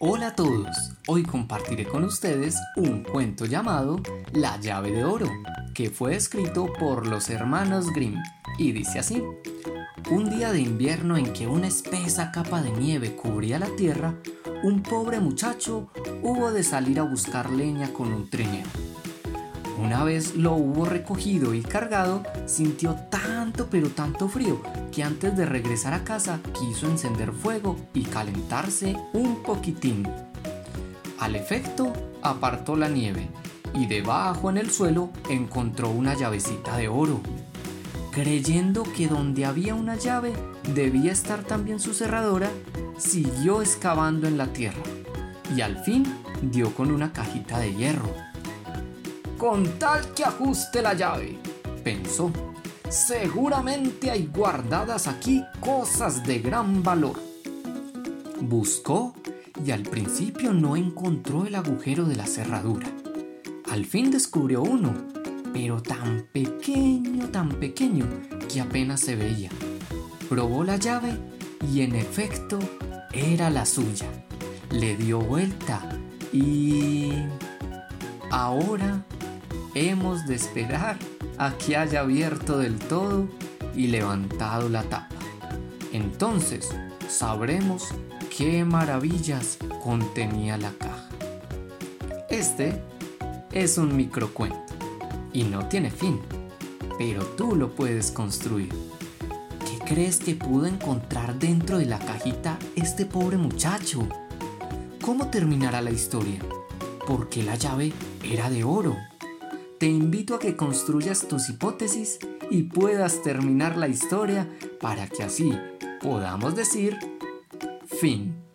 Hola a todos, hoy compartiré con ustedes un cuento llamado La llave de oro, que fue escrito por los hermanos Grimm y dice así. Un día de invierno en que una espesa capa de nieve cubría la tierra, un pobre muchacho hubo de salir a buscar leña con un trineo. Una vez lo hubo recogido y cargado, sintió tanto pero tanto frío que antes de regresar a casa quiso encender fuego y calentarse un poquitín. Al efecto, apartó la nieve y debajo en el suelo encontró una llavecita de oro. Creyendo que donde había una llave debía estar también su cerradora, siguió excavando en la tierra y al fin dio con una cajita de hierro con tal que ajuste la llave, pensó. Seguramente hay guardadas aquí cosas de gran valor. Buscó y al principio no encontró el agujero de la cerradura. Al fin descubrió uno, pero tan pequeño, tan pequeño que apenas se veía. Probó la llave y en efecto era la suya. Le dio vuelta y... Ahora hemos de esperar a que haya abierto del todo y levantado la tapa. Entonces sabremos qué maravillas contenía la caja. Este es un microcuento y no tiene fin, pero tú lo puedes construir. ¿Qué crees que pudo encontrar dentro de la cajita este pobre muchacho? ¿Cómo terminará la historia? Porque la llave era de oro te invito a que construyas tus hipótesis y puedas terminar la historia para que así podamos decir fin.